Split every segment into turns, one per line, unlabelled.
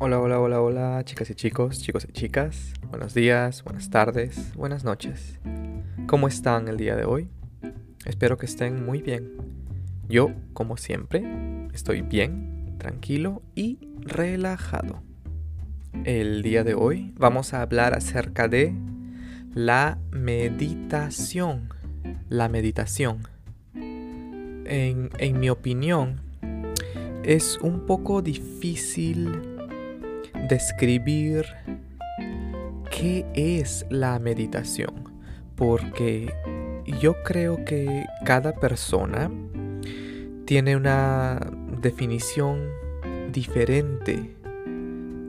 Hola, hola, hola, hola, chicas y chicos, chicos y chicas. Buenos días, buenas tardes, buenas noches. ¿Cómo están el día de hoy? Espero que estén muy bien. Yo, como siempre, estoy bien, tranquilo y relajado. El día de hoy vamos a hablar acerca de la meditación. La meditación. En, en mi opinión, es un poco difícil describir qué es la meditación, porque yo creo que cada persona tiene una definición diferente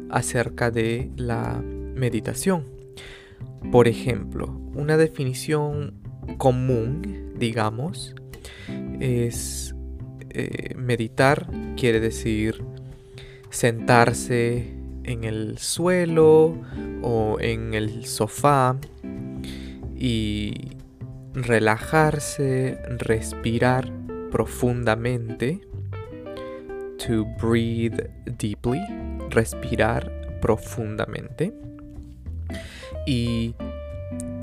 acerca de la meditación. Por ejemplo, una definición común, digamos, es eh, meditar, quiere decir sentarse en el suelo o en el sofá y relajarse, respirar profundamente. To breathe deeply, respirar profundamente. Y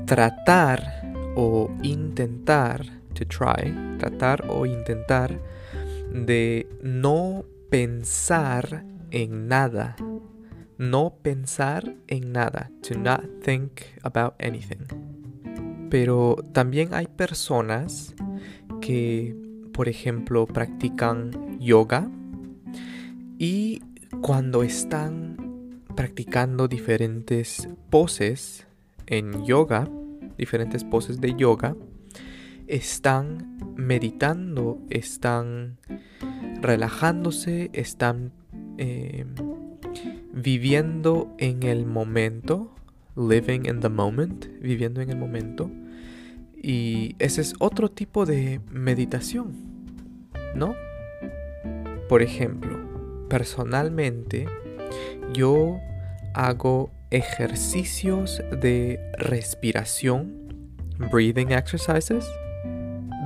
tratar o intentar, to try, tratar o intentar de no pensar en nada no pensar en nada, to not think about anything. Pero también hay personas que, por ejemplo, practican yoga y cuando están practicando diferentes poses en yoga, diferentes poses de yoga, están meditando, están relajándose, están eh, viviendo en el momento, living in the moment, viviendo en el momento. Y ese es otro tipo de meditación, ¿no? Por ejemplo, personalmente yo hago ejercicios de respiración, breathing exercises,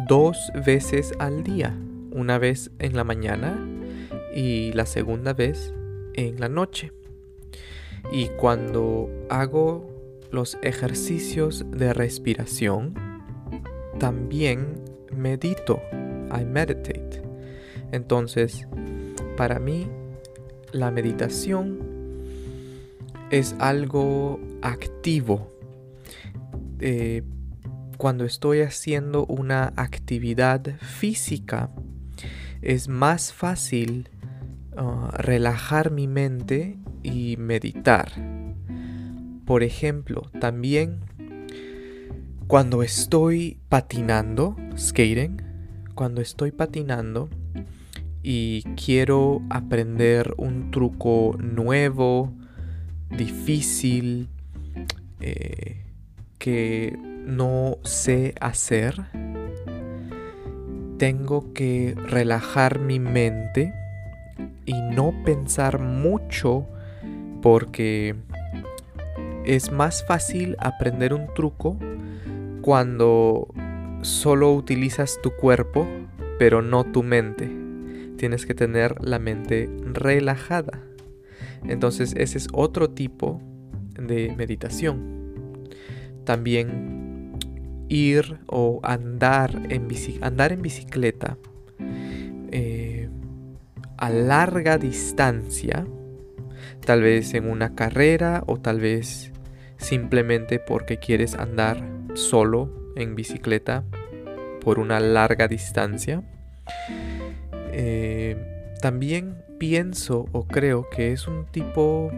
dos veces al día. Una vez en la mañana y la segunda vez en la noche. Y cuando hago los ejercicios de respiración, también medito. I meditate. Entonces, para mí, la meditación es algo activo. Eh, cuando estoy haciendo una actividad física, es más fácil uh, relajar mi mente y meditar. Por ejemplo, también cuando estoy patinando, skating, cuando estoy patinando y quiero aprender un truco nuevo, difícil, eh, que no sé hacer, tengo que relajar mi mente y no pensar mucho porque es más fácil aprender un truco cuando solo utilizas tu cuerpo pero no tu mente. Tienes que tener la mente relajada. Entonces ese es otro tipo de meditación. También ir o andar en, bicicleta eh, a larga distancia, tal vez en una carrera o tal vez simplemente porque quieres andar solo en bicicleta por una larga distancia. Eh, también pienso o creo que es un tipo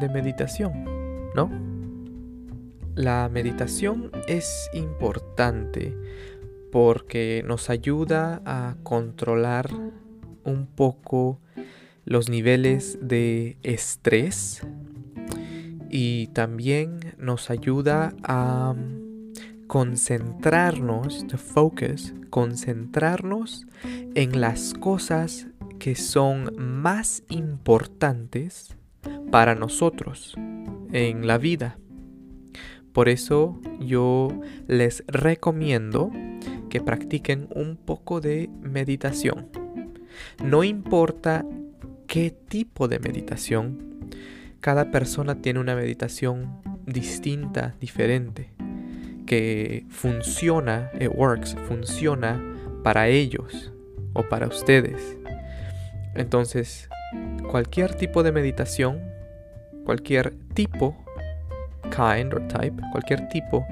de meditación, ¿no? La meditación es importante porque nos ayuda a controlar un poco los niveles de estrés y también nos ayuda a concentrarnos, to focus, concentrarnos en las cosas que son más importantes para nosotros en la vida. Por eso yo les recomiendo que practiquen un poco de meditación. No importa qué tipo de meditación, cada persona tiene una meditación distinta, diferente, que funciona, it works, funciona para ellos o para ustedes. Entonces, cualquier tipo de meditación, cualquier tipo, kind or type, cualquier tipo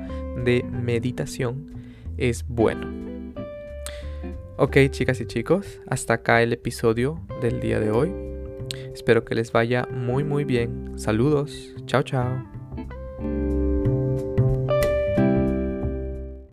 de meditación es bueno. Ok, chicas y chicos, hasta acá el episodio del día de hoy. Espero que les vaya muy muy bien. Saludos. Chao, chao.